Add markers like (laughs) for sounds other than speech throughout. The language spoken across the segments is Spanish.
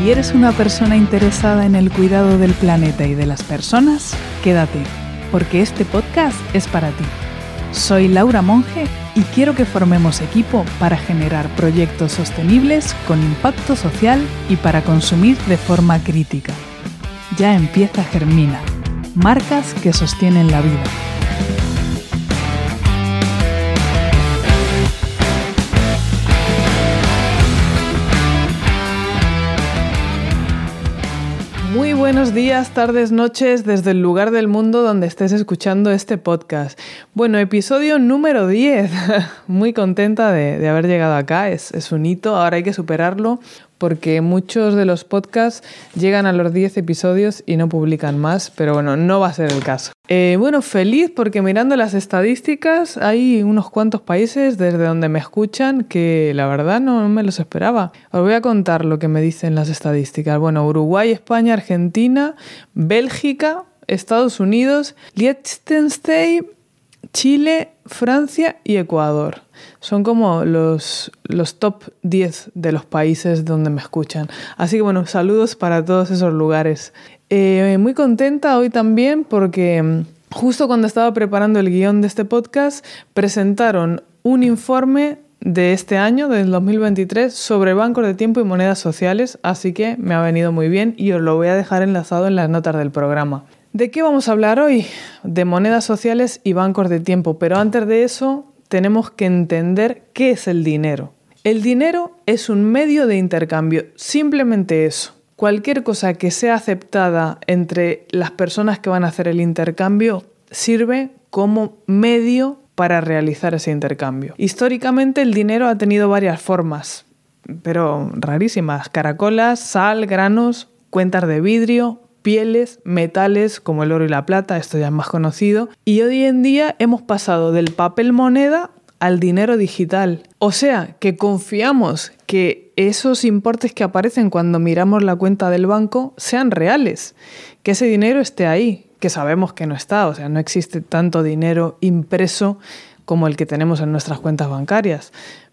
Si eres una persona interesada en el cuidado del planeta y de las personas, quédate, porque este podcast es para ti. Soy Laura Monge y quiero que formemos equipo para generar proyectos sostenibles con impacto social y para consumir de forma crítica. Ya empieza Germina, marcas que sostienen la vida. Buenos días, tardes, noches desde el lugar del mundo donde estés escuchando este podcast. Bueno, episodio número 10. (laughs) Muy contenta de, haber llegado acá, es, es un hito, ahora hay que superarlo porque muchos de los podcasts llegan a los 10 episodios y no publican más, pero bueno, no va a ser el caso. Eh, bueno, feliz porque mirando las estadísticas hay unos cuantos países desde donde me escuchan que la verdad no, me los esperaba. Os voy a contar lo que me dicen las estadísticas. Bueno, Uruguay, España, Argentina, Bélgica, Estados Unidos, Liechtenstein, Chile, Francia y Ecuador. Son como los, los top 10 de los países donde me escuchan. Así que bueno, saludos para todos esos lugares. Eh, muy contenta hoy también porque mm, justo cuando estaba preparando el guion de este podcast presentaron un informe de este año, del 2023, sobre bancos de tiempo y monedas sociales, así que me ha venido muy bien y os lo voy a dejar enlazado en las notas del programa. ¿De qué vamos a hablar hoy? De monedas sociales y bancos de tiempo, pero antes de eso tenemos que entender qué es el dinero. El dinero es un medio de intercambio, simplemente eso. Cualquier cosa que sea aceptada entre las personas que van a hacer el intercambio sirve como medio para realizar ese intercambio. Históricamente el dinero ha tenido varias formas, pero rarísimas. Caracolas, sal, granos, cuentas de vidrio, pieles, metales como el oro y la plata, esto ya es más conocido, y hoy en día hemos pasado del papel moneda al dinero digital. O sea, que confiamos que esos importes que aparecen cuando miramos la cuenta del banco sean reales, que ese dinero esté ahí, que sabemos que no está, o sea, no existe tanto dinero impreso como el que tenemos en nuestras cuentas bancarias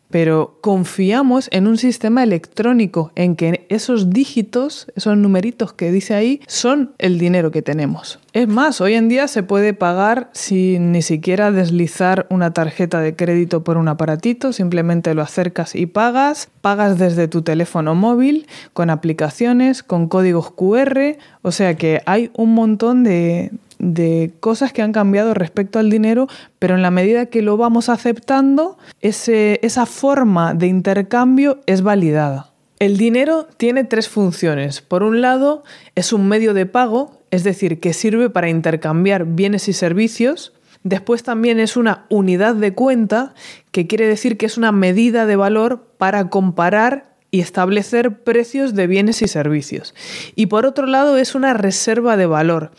pero confiamos en un sistema electrónico, en que esos dígitos, esos numeritos que dice ahí, son el dinero que tenemos. Es más, hoy en día se puede pagar sin ni siquiera deslizar una tarjeta de crédito por un aparatito, simplemente lo acercas y pagas, pagas desde tu teléfono móvil, con aplicaciones, con códigos QR, o sea que hay un montón de, de cosas que han cambiado respecto al dinero, pero en la medida que lo vamos aceptando, esa forma de intercambio es validada. El dinero tiene tres funciones. Por un lado, es un medio de pago, es decir, que sirve para intercambiar bienes y servicios. Después también es una unidad de cuenta, que quiere decir que es una medida de valor para comparar y establecer precios de bienes y servicios. Y por otro lado es una reserva de valor,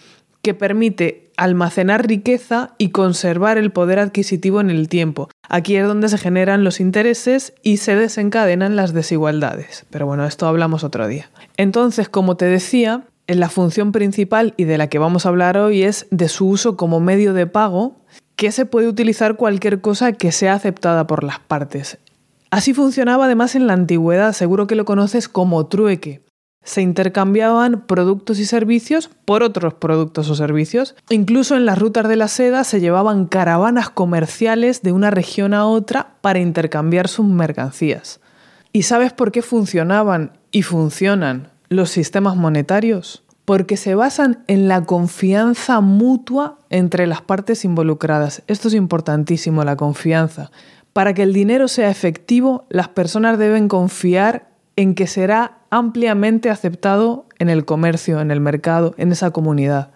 que permite almacenar riqueza y conservar el poder adquisitivo en el tiempo. Aquí es donde se generan los intereses y se desencadenan las desigualdades. Pero bueno, esto hablamos otro día. Entonces, como te decía, la función principal y de la que vamos a hablar hoy es de su uso como medio de pago, que se puede utilizar cualquier cosa que sea aceptada por las partes. Así funcionaba además en la antigüedad, seguro que lo conoces como trueque se intercambiaban productos y servicios por otros productos o servicios. Incluso en las rutas de la seda se llevaban caravanas comerciales de una región a otra para intercambiar sus mercancías. ¿Y sabes por qué funcionaban y funcionan los sistemas monetarios? Porque se basan en la confianza mutua entre las partes involucradas. Esto es importantísimo, la confianza. Para que el dinero sea efectivo, las personas deben confiar en que será ampliamente aceptado en el comercio, en el mercado, en esa comunidad.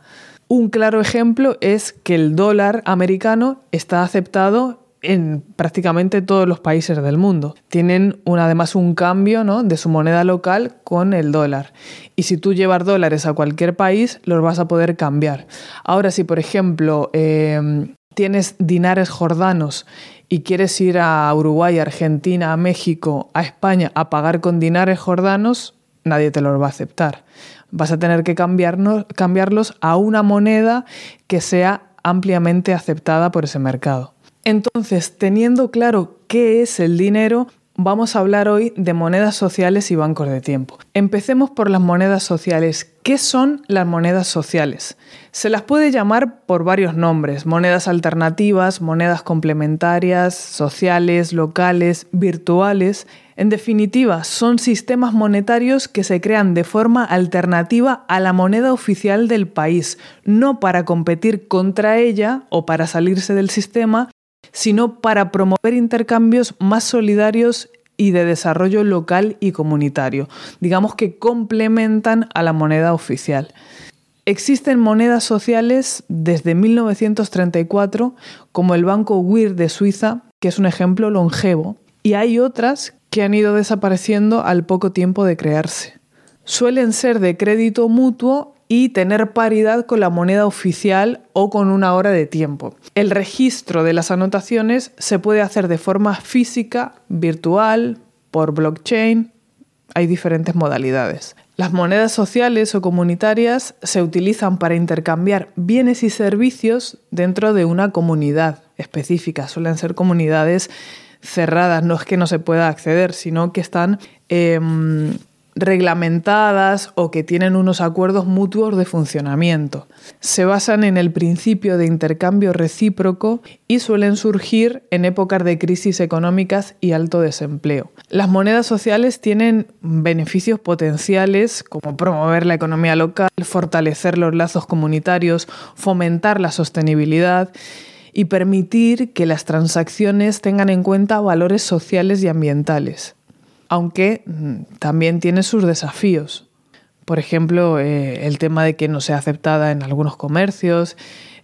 Un claro ejemplo es que el dólar americano está aceptado en prácticamente todos los países del mundo. Tienen además un cambio de su moneda local con el dólar. Y si tú llevas dólares a cualquier país, los vas a poder cambiar. Ahora, si por ejemplo em, tienes dinares jordanos y quieres ir a Uruguay, Argentina, a México, a España a pagar con dinares jordanos, nadie te los va a aceptar. Vas a tener que cambiarlos a una moneda que sea ampliamente aceptada por ese mercado. Entonces, teniendo claro qué es el dinero, vamos a hablar hoy de monedas sociales y bancos de tiempo. Empecemos por las monedas sociales. ¿Qué son las monedas sociales? Se las puede llamar por varios nombres, monedas alternativas, monedas complementarias, sociales, locales, virtuales. En definitiva, son sistemas monetarios que se crean de forma alternativa a la moneda oficial del país, no para competir contra ella o para salirse del sistema, sino para promover intercambios más solidarios y de desarrollo local y comunitario, digamos que complementan a la moneda oficial. Existen monedas sociales desde 1934, como el Banco WIR de Suiza, que es un ejemplo longevo, y hay otras que han ido desapareciendo al poco tiempo de crearse. Suelen ser de crédito mutuo y tener paridad con la moneda oficial o con una hora de tiempo. El registro de las anotaciones se puede hacer de forma física, virtual, por blockchain. Hay diferentes modalidades. Las monedas sociales o comunitarias se utilizan para intercambiar bienes y servicios dentro de una comunidad específica. Suelen ser comunidades cerradas, no es que no se pueda acceder, sino que están em, reglamentadas o que tienen unos acuerdos mutuos de funcionamiento. Se basan en el principio de intercambio recíproco y suelen surgir en épocas de crisis económicas y alto desempleo. Las monedas sociales tienen beneficios potenciales como promover la economía local, fortalecer los lazos comunitarios, fomentar la sostenibilidad y permitir que las transacciones tengan en cuenta valores sociales y ambientales aunque mm, también tiene sus desafíos. Por ejemplo, eh, el tema de que no sea aceptada en algunos comercios,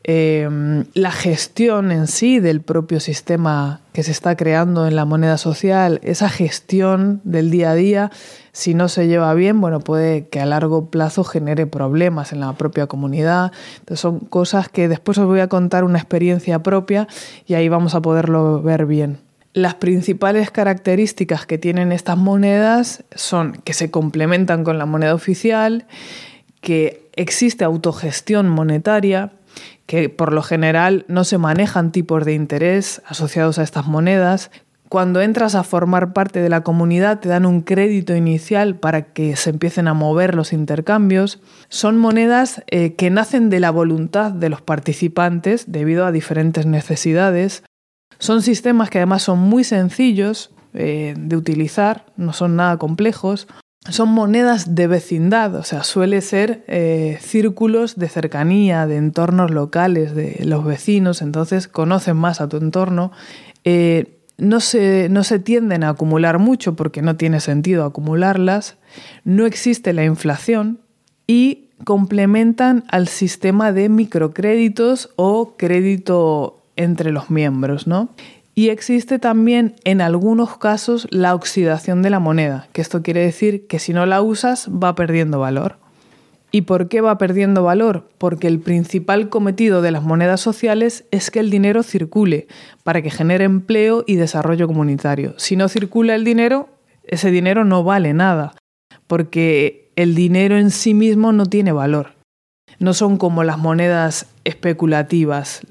em, la gestión en sí del propio sistema que se está creando en la moneda social, esa gestión del día a día, si no se lleva bien, bueno, puede que a largo plazo genere problemas en la propia comunidad. Entonces son cosas que después os voy a contar una experiencia propia y ahí vamos a poderlo ver bien. Las principales características que tienen estas monedas son que se complementan con la moneda oficial, que existe autogestión monetaria, que por lo general no se manejan tipos de interés asociados a estas monedas. Cuando entras a formar parte de la comunidad te dan un crédito inicial para que se empiecen a mover los intercambios. Son monedas eh, que nacen de la voluntad de los participantes debido a diferentes necesidades. Son sistemas que además son muy sencillos eh, de utilizar, no son nada complejos. Son monedas de vecindad, o sea, suele ser eh, círculos de cercanía, de entornos locales, de los vecinos, entonces conocen más a tu entorno. Eh, no, se, no se tienden a acumular mucho porque no tiene sentido acumularlas. No existe la inflación y complementan al sistema de microcréditos o crédito entre los miembros, ¿no? Y existe también en algunos casos la oxidación de la moneda, que esto quiere decir que si no la usas va perdiendo valor. ¿Y por qué va perdiendo valor? Porque el principal cometido de las monedas sociales es que el dinero circule para que genere empleo y desarrollo comunitario. Si no circula el dinero, ese dinero no vale nada, porque el dinero en sí mismo no tiene valor. No son como las monedas especulativas,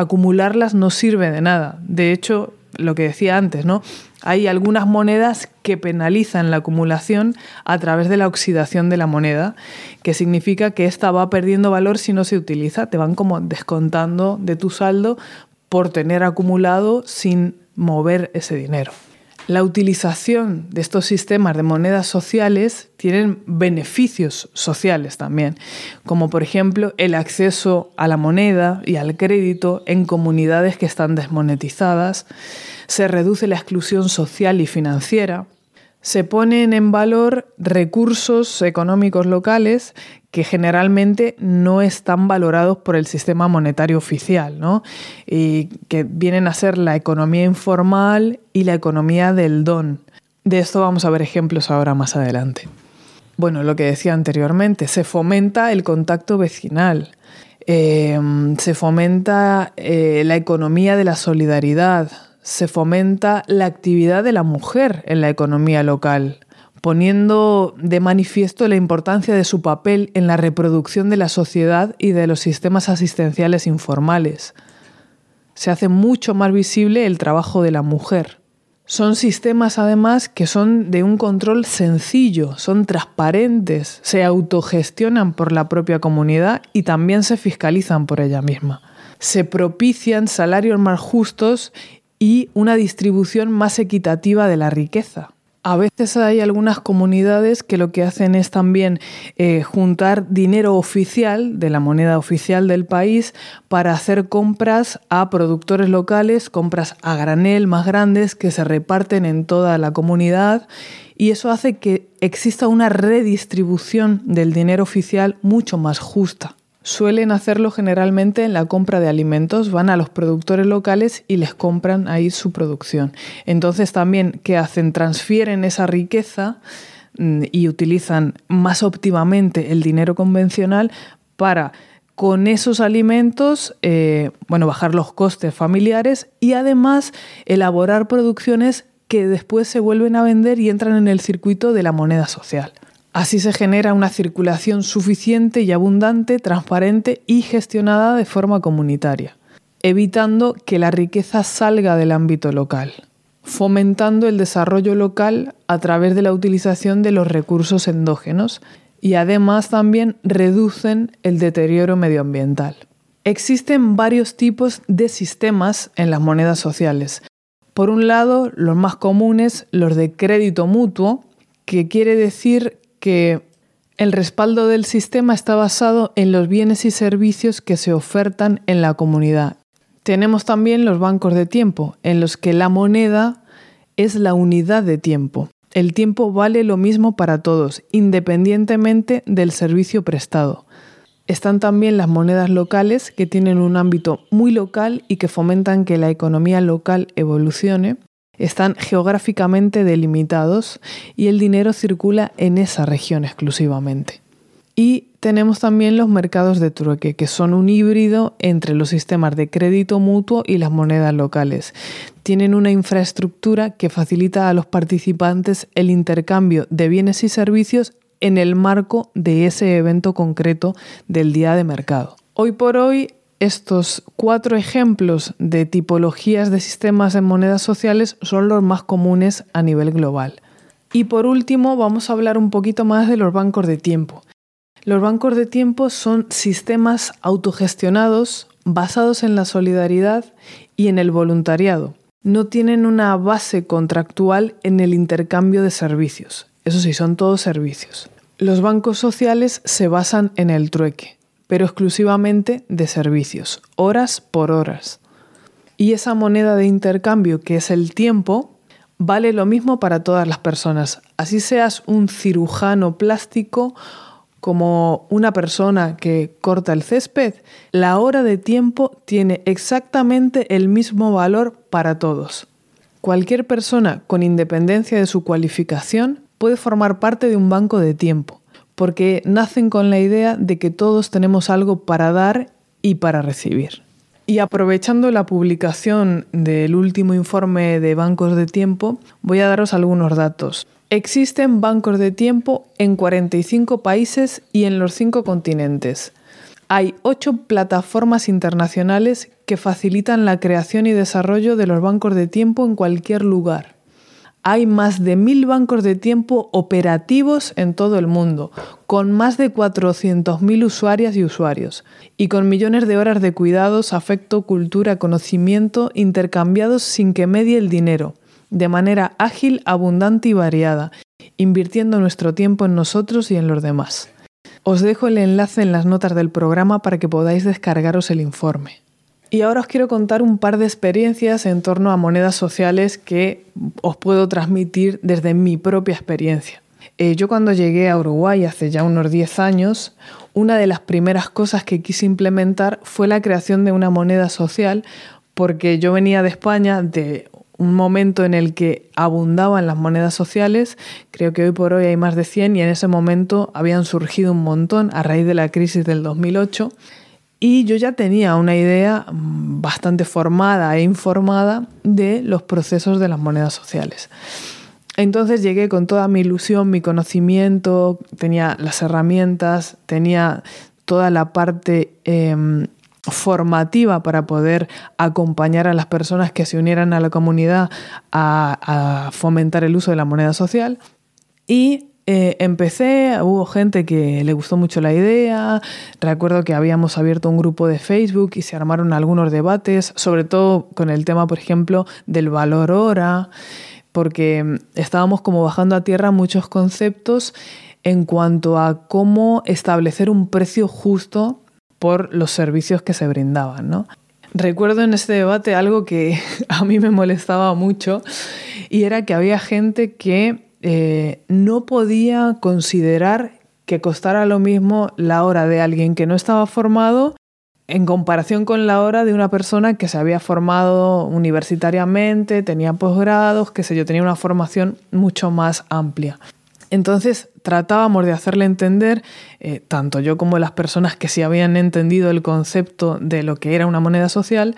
acumularlas no sirve de nada. De hecho, lo que decía antes, ¿no? Hay algunas monedas que penalizan la acumulación a través de la oxidación de la moneda, que significa que ésta va perdiendo valor si no se utiliza, te van como descontando de tu saldo por tener acumulado sin mover ese dinero. La utilización de estos sistemas de monedas sociales tienen beneficios sociales también, como por ejemplo el acceso a la moneda y al crédito en comunidades que están desmonetizadas, se reduce la exclusión social y financiera, se ponen en valor recursos económicos locales que generalmente no están valorados por el sistema monetario oficial, ¿no? y que vienen a ser la economía informal y la economía del don. De esto vamos a ver ejemplos ahora más adelante. Bueno, lo que decía anteriormente, se fomenta el contacto vecinal, em, se fomenta eh, la economía de la solidaridad, se fomenta la actividad de la mujer en la economía local, poniendo de manifiesto la importancia de su papel en la reproducción de la sociedad y de los sistemas asistenciales informales. Se hace mucho más visible el trabajo de la mujer, Son sistemas además que son de un control sencillo, son transparentes, se autogestionan por la propia comunidad y también se fiscalizan por ella misma. Se propician salarios más justos y una distribución más equitativa de la riqueza. A veces hay algunas comunidades que lo que hacen es también eh, juntar dinero oficial de la moneda oficial del país para hacer compras a productores locales, compras a granel más grandes que se reparten en toda la comunidad y eso hace que exista una redistribución del dinero oficial mucho más justa. Suelen hacerlo generalmente en la compra de alimentos, van a los productores locales y les compran ahí su producción. Entonces también, ¿qué hacen? Transfieren esa riqueza mm, y utilizan más óptimamente el dinero convencional para con esos alimentos, eh, bueno, bajar los costes familiares y además elaborar producciones que después se vuelven a vender y entran en el circuito de la moneda social. Así se genera una circulación suficiente y abundante, transparente y gestionada de forma comunitaria, evitando que la riqueza salga del ámbito local, fomentando el desarrollo local a través de la utilización de los recursos endógenos y además también reducen el deterioro medioambiental. Existen varios tipos de sistemas en las monedas sociales. Por un lado, los más comunes, los de crédito mutuo, que quiere decir que el respaldo del sistema está basado en los bienes y servicios que se ofertan en la comunidad. Tenemos también los bancos de tiempo, en los que la moneda es la unidad de tiempo. El tiempo vale lo mismo para todos, independientemente del servicio prestado. Están también las monedas locales, que tienen un ámbito muy local y que fomentan que la economía local evolucione están geográficamente delimitados y el dinero circula en esa región exclusivamente. Y tenemos también los mercados de trueque, que son un híbrido entre los sistemas de crédito mutuo y las monedas locales. Tienen una infraestructura que facilita a los participantes el intercambio de bienes y servicios en el marco de ese evento concreto del día de mercado. Hoy por hoy estos cuatro ejemplos de tipologías de sistemas en monedas sociales son los más comunes a nivel global. Y por último, vamos a hablar un poquito más de los bancos de tiempo. Los bancos de tiempo son sistemas autogestionados basados en la solidaridad y en el voluntariado. No tienen una base contractual en el intercambio de servicios. Eso sí, son todos servicios. Los bancos sociales se basan en el trueque pero exclusivamente de servicios, horas por horas. Y esa moneda de intercambio, que es el tiempo, vale lo mismo para todas las personas. Así seas un cirujano plástico como una persona que corta el césped, la hora de tiempo tiene exactamente el mismo valor para todos. Cualquier persona con independencia de su cualificación puede formar parte de un banco de tiempo porque nacen con la idea de que todos tenemos algo para dar y para recibir. Y aprovechando la publicación del último informe de bancos de tiempo, voy a daros algunos datos. Existen bancos de tiempo en 45 países y en los 5 continentes. Hay 8 plataformas internacionales que facilitan la creación y desarrollo de los bancos de tiempo en cualquier lugar hay más de mil bancos de tiempo operativos en todo el mundo, con más de 400.000 usuarias y usuarios, y con millones de horas de cuidados, afecto, cultura, conocimiento intercambiados sin que medie el dinero, de manera ágil, abundante y variada, invirtiendo nuestro tiempo en nosotros y en los demás. Os dejo el enlace en las notas del programa para que podáis descargaros el informe. Y ahora os quiero contar un par de experiencias en torno a monedas sociales que os puedo transmitir desde mi propia experiencia. Eh, yo cuando llegué a Uruguay hace ya unos 10 años, una de las primeras cosas que quise implementar fue la creación de una moneda social porque yo venía de España de un momento en el que abundaban las monedas sociales, creo que hoy por hoy hay más de 100 y en ese momento habían surgido un montón a raíz de la crisis del 2008 y yo ya tenía una idea mm, bastante formada e informada de los procesos de las monedas sociales. Entonces llegué con toda mi ilusión, mi conocimiento, tenía las herramientas, tenía toda la parte em, formativa para poder acompañar a las personas que se unieran a la comunidad a, a fomentar el uso de la moneda social. Y eh, empecé, hubo gente que le gustó mucho la idea, recuerdo que habíamos abierto un grupo de Facebook y se armaron algunos debates, sobre todo con el tema, por ejemplo, del valor hora, porque estábamos como bajando a tierra muchos conceptos en cuanto a cómo establecer un precio justo por los servicios que se brindaban, Recuerdo en este debate algo que (laughs) a mí me molestaba mucho y era que había gente que eh, no podía considerar que costara lo mismo la hora de alguien que no estaba formado en comparación con la hora de una persona que se había formado universitariamente, tenía posgrados, que sé yo, tenía una formación mucho más amplia. Entonces tratábamos de hacerle entender, eh, tanto yo como las personas que sí habían entendido el concepto de lo que era una moneda social,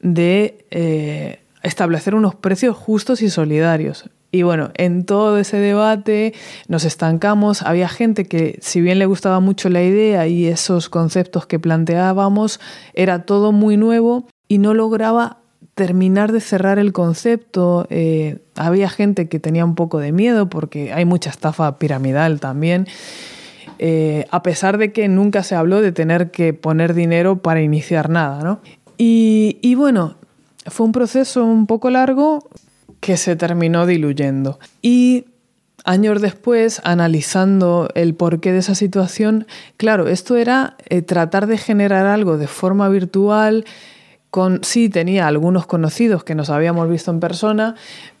de eh, establecer unos precios justos y solidarios. Y bueno, en todo ese debate nos estancamos. Había gente que, si bien le gustaba mucho la idea y esos conceptos que planteábamos, era todo muy nuevo y no lograba terminar de cerrar el concepto. Eh, había gente que tenía un poco de miedo porque hay mucha estafa piramidal también. Eh, a pesar de que nunca se habló de tener que poner dinero para iniciar nada, ¿no? Y, y bueno, fue un proceso un poco largo, que se terminó diluyendo. Y años después, analizando el porqué de esa situación, claro, esto era eh, tratar de generar algo de forma virtual. Con, sí, tenía algunos conocidos que nos habíamos visto en persona,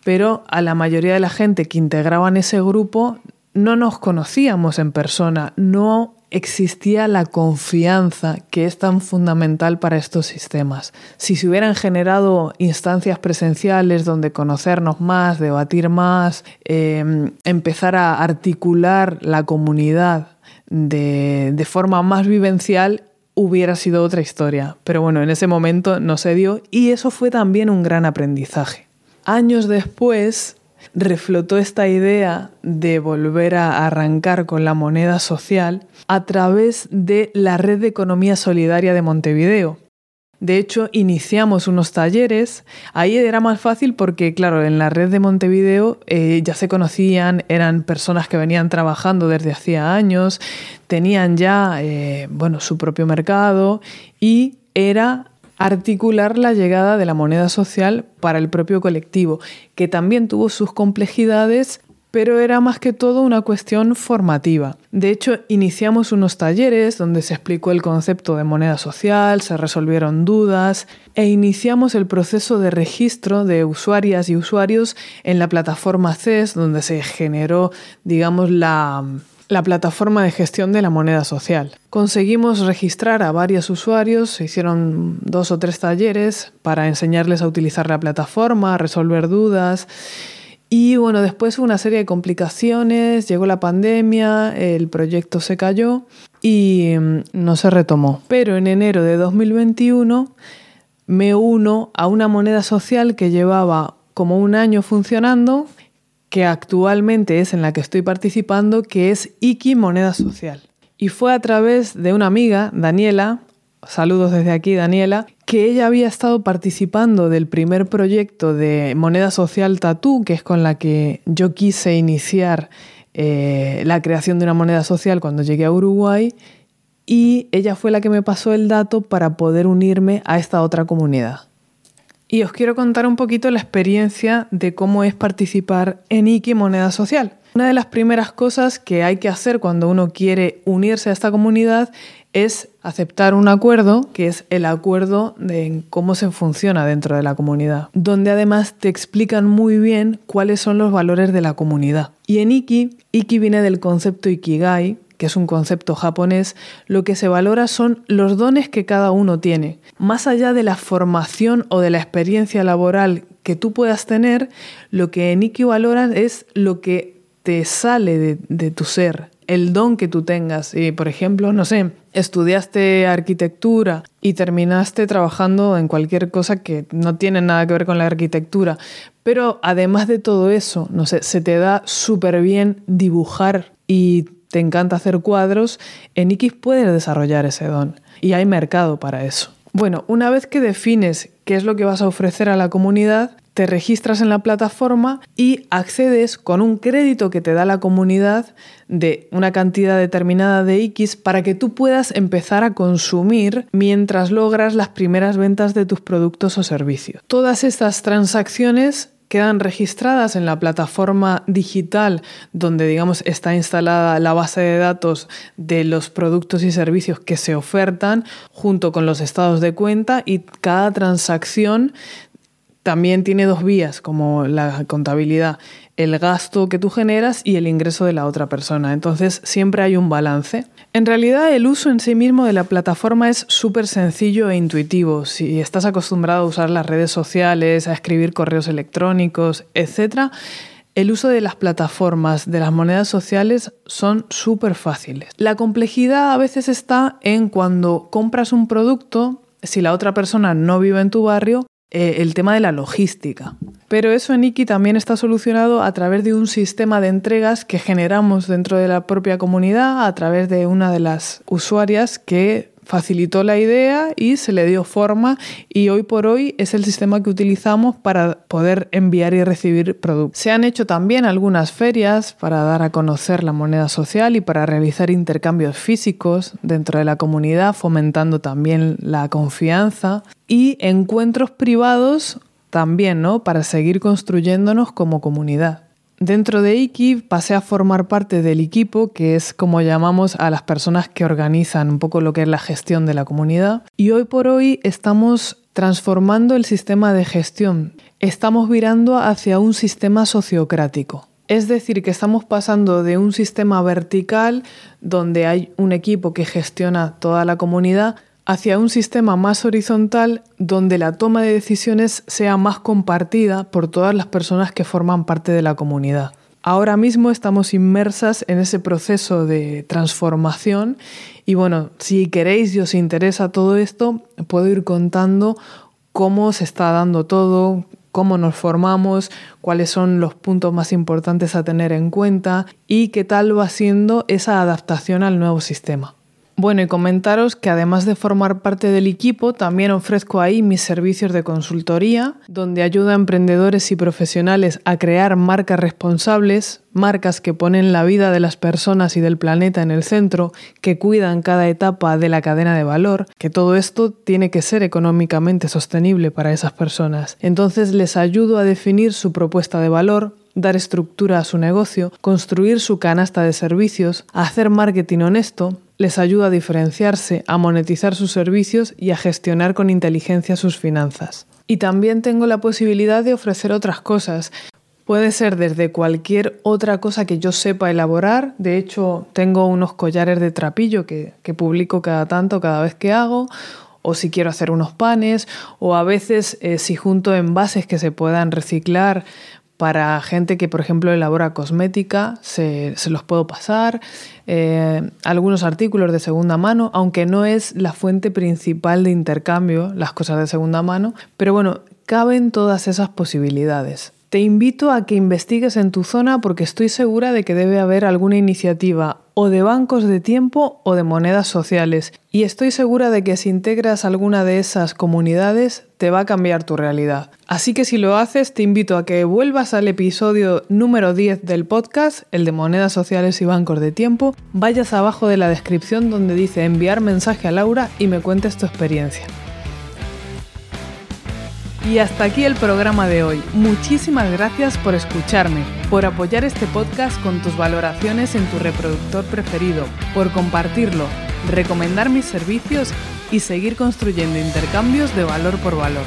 pero a la mayoría de la gente que integraban ese grupo no nos conocíamos en persona, no existía la confianza que es tan fundamental para estos sistemas. Si se hubieran generado instancias presenciales donde conocernos más, debatir más, em, empezar a articular la comunidad de, de forma más vivencial, hubiera sido otra historia. Pero bueno, en ese momento no se dio y eso fue también un gran aprendizaje. Años después, reflotó esta idea de volver a arrancar con la moneda social a través de la Red de Economía Solidaria de Montevideo. De hecho, iniciamos unos talleres. Ahí era más fácil porque, claro, en la red de Montevideo eh, ya se conocían, eran personas que venían trabajando desde hacía años, tenían ya, eh, bueno, su propio mercado y era articular la llegada de la moneda social para el propio colectivo, que también tuvo sus complejidades, pero era más que todo una cuestión formativa. De hecho, iniciamos unos talleres donde se explicó el concepto de moneda social, se resolvieron dudas e iniciamos el proceso de registro de usuarias y usuarios en la plataforma CES, donde se generó, digamos, la la plataforma de gestión de la moneda social. Conseguimos registrar a varios usuarios, se hicieron dos o tres talleres para enseñarles a utilizar la plataforma, a resolver dudas. Y bueno, después hubo una serie de complicaciones, llegó la pandemia, el proyecto se cayó y mm, no se retomó. Pero en enero de 2021 me uno a una moneda social que llevaba como un año funcionando que actualmente es en la que estoy participando, que es Iki Moneda Social. Y fue a través de una amiga, Daniela, saludos desde aquí Daniela, que ella había estado participando del primer proyecto de moneda social Tatú, que es con la que yo quise iniciar eh, la creación de una moneda social cuando llegué a Uruguay, y ella fue la que me pasó el dato para poder unirme a esta otra comunidad y os quiero contar un poquito la experiencia de cómo es participar en Iki Moneda Social. Una de las primeras cosas que hay que hacer cuando uno quiere unirse a esta comunidad es aceptar un acuerdo, que es el acuerdo de cómo se funciona dentro de la comunidad, donde además te explican muy bien cuáles son los valores de la comunidad. Y en Iki, Iki viene del concepto Ikigai, que es un concepto japonés, lo que se valora son los dones que cada uno tiene. Más allá de la formación o de la experiencia laboral que tú puedas tener, lo que Nikki valora es lo que te sale de, de tu ser, el don que tú tengas. Y, por ejemplo, no sé, estudiaste arquitectura y terminaste trabajando en cualquier cosa que no tiene nada que ver con la arquitectura. Pero además de todo eso, no sé, se te da súper bien dibujar y te encanta hacer cuadros, en Ikis puedes desarrollar ese don y hay mercado para eso. Bueno, una vez que defines qué es lo que vas a ofrecer a la comunidad, te registras en la plataforma y accedes con un crédito que te da la comunidad de una cantidad determinada de X para que tú puedas empezar a consumir mientras logras las primeras ventas de tus productos o servicios. Todas estas transacciones quedan registradas en la plataforma digital donde digamos está instalada la base de datos de los productos y servicios que se ofertan junto con los estados de cuenta y cada transacción también tiene dos vías, como la contabilidad, el gasto que tú generas y el ingreso de la otra persona. Entonces siempre hay un balance. En realidad el uso en sí mismo de la plataforma es súper sencillo e intuitivo. Si estás acostumbrado a usar las redes sociales, a escribir correos electrónicos, etc., el uso de las plataformas, de las monedas sociales, son súper fáciles. La complejidad a veces está en cuando compras un producto, si la otra persona no vive en tu barrio, eh, el tema de la logística. Pero eso en Iki también está solucionado a través de un sistema de entregas que generamos dentro de la propia comunidad a través de una de las usuarias que facilitó la idea y se le dio forma y hoy por hoy es el sistema que utilizamos para poder enviar y recibir productos. Se han hecho también algunas ferias para dar a conocer la moneda social y para realizar intercambios físicos dentro de la comunidad, fomentando también la confianza y encuentros privados también, ¿no? Para seguir construyéndonos como comunidad. Dentro de Iki pasé a formar parte del equipo, que es como llamamos a las personas que organizan un poco lo que es la gestión de la comunidad. Y hoy por hoy estamos transformando el sistema de gestión. Estamos virando hacia un sistema sociocrático. Es decir, que estamos pasando de un sistema vertical donde hay un equipo que gestiona toda la comunidad hacia un sistema más horizontal donde la toma de decisiones sea más compartida por todas las personas que forman parte de la comunidad. Ahora mismo estamos inmersas en ese proceso de transformación y bueno, si queréis y os interesa todo esto, puedo ir contando cómo se está dando todo, cómo nos formamos, cuáles son los puntos más importantes a tener en cuenta y qué tal va siendo esa adaptación al nuevo sistema. Bueno, y comentaros que además de formar parte del equipo, también ofrezco ahí mis servicios de consultoría, donde ayudo a emprendedores y profesionales a crear marcas responsables, marcas que ponen la vida de las personas y del planeta en el centro, que cuidan cada etapa de la cadena de valor, que todo esto tiene que ser económicamente sostenible para esas personas. Entonces les ayudo a definir su propuesta de valor, dar estructura a su negocio, construir su canasta de servicios, hacer marketing honesto, les ayuda a diferenciarse, a monetizar sus servicios y a gestionar con inteligencia sus finanzas. Y también tengo la posibilidad de ofrecer otras cosas. Puede ser desde cualquier otra cosa que yo sepa elaborar. De hecho, tengo unos collares de trapillo que, publico cada tanto, cada vez que hago. O si quiero hacer unos panes. O a veces eh, si junto envases que se puedan reciclar para gente que, por ejemplo, elabora cosmética, se, los puedo pasar. Eh, algunos artículos de segunda mano, aunque no es la fuente principal de intercambio, las cosas de segunda mano. Pero bueno, caben todas esas posibilidades. Te invito a que investigues en tu zona porque estoy segura de que debe haber alguna iniciativa o de bancos de tiempo o de monedas sociales y estoy segura de que si integras alguna de esas comunidades te va a cambiar tu realidad. Así que si lo haces te invito a que vuelvas al episodio número 10 del podcast, el de monedas sociales y bancos de tiempo, vayas abajo de la descripción donde dice enviar mensaje a Laura y me cuentes tu experiencia. Y hasta aquí el programa de hoy. Muchísimas gracias por escucharme, por apoyar este podcast con tus valoraciones en tu reproductor preferido, por compartirlo, recomendar mis servicios y seguir construyendo intercambios de valor por valor.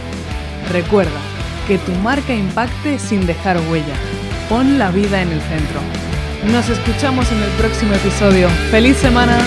Recuerda, que tu marca impacte sin dejar huella. Pon la vida en el centro. Nos escuchamos en el próximo episodio. ¡Feliz semana!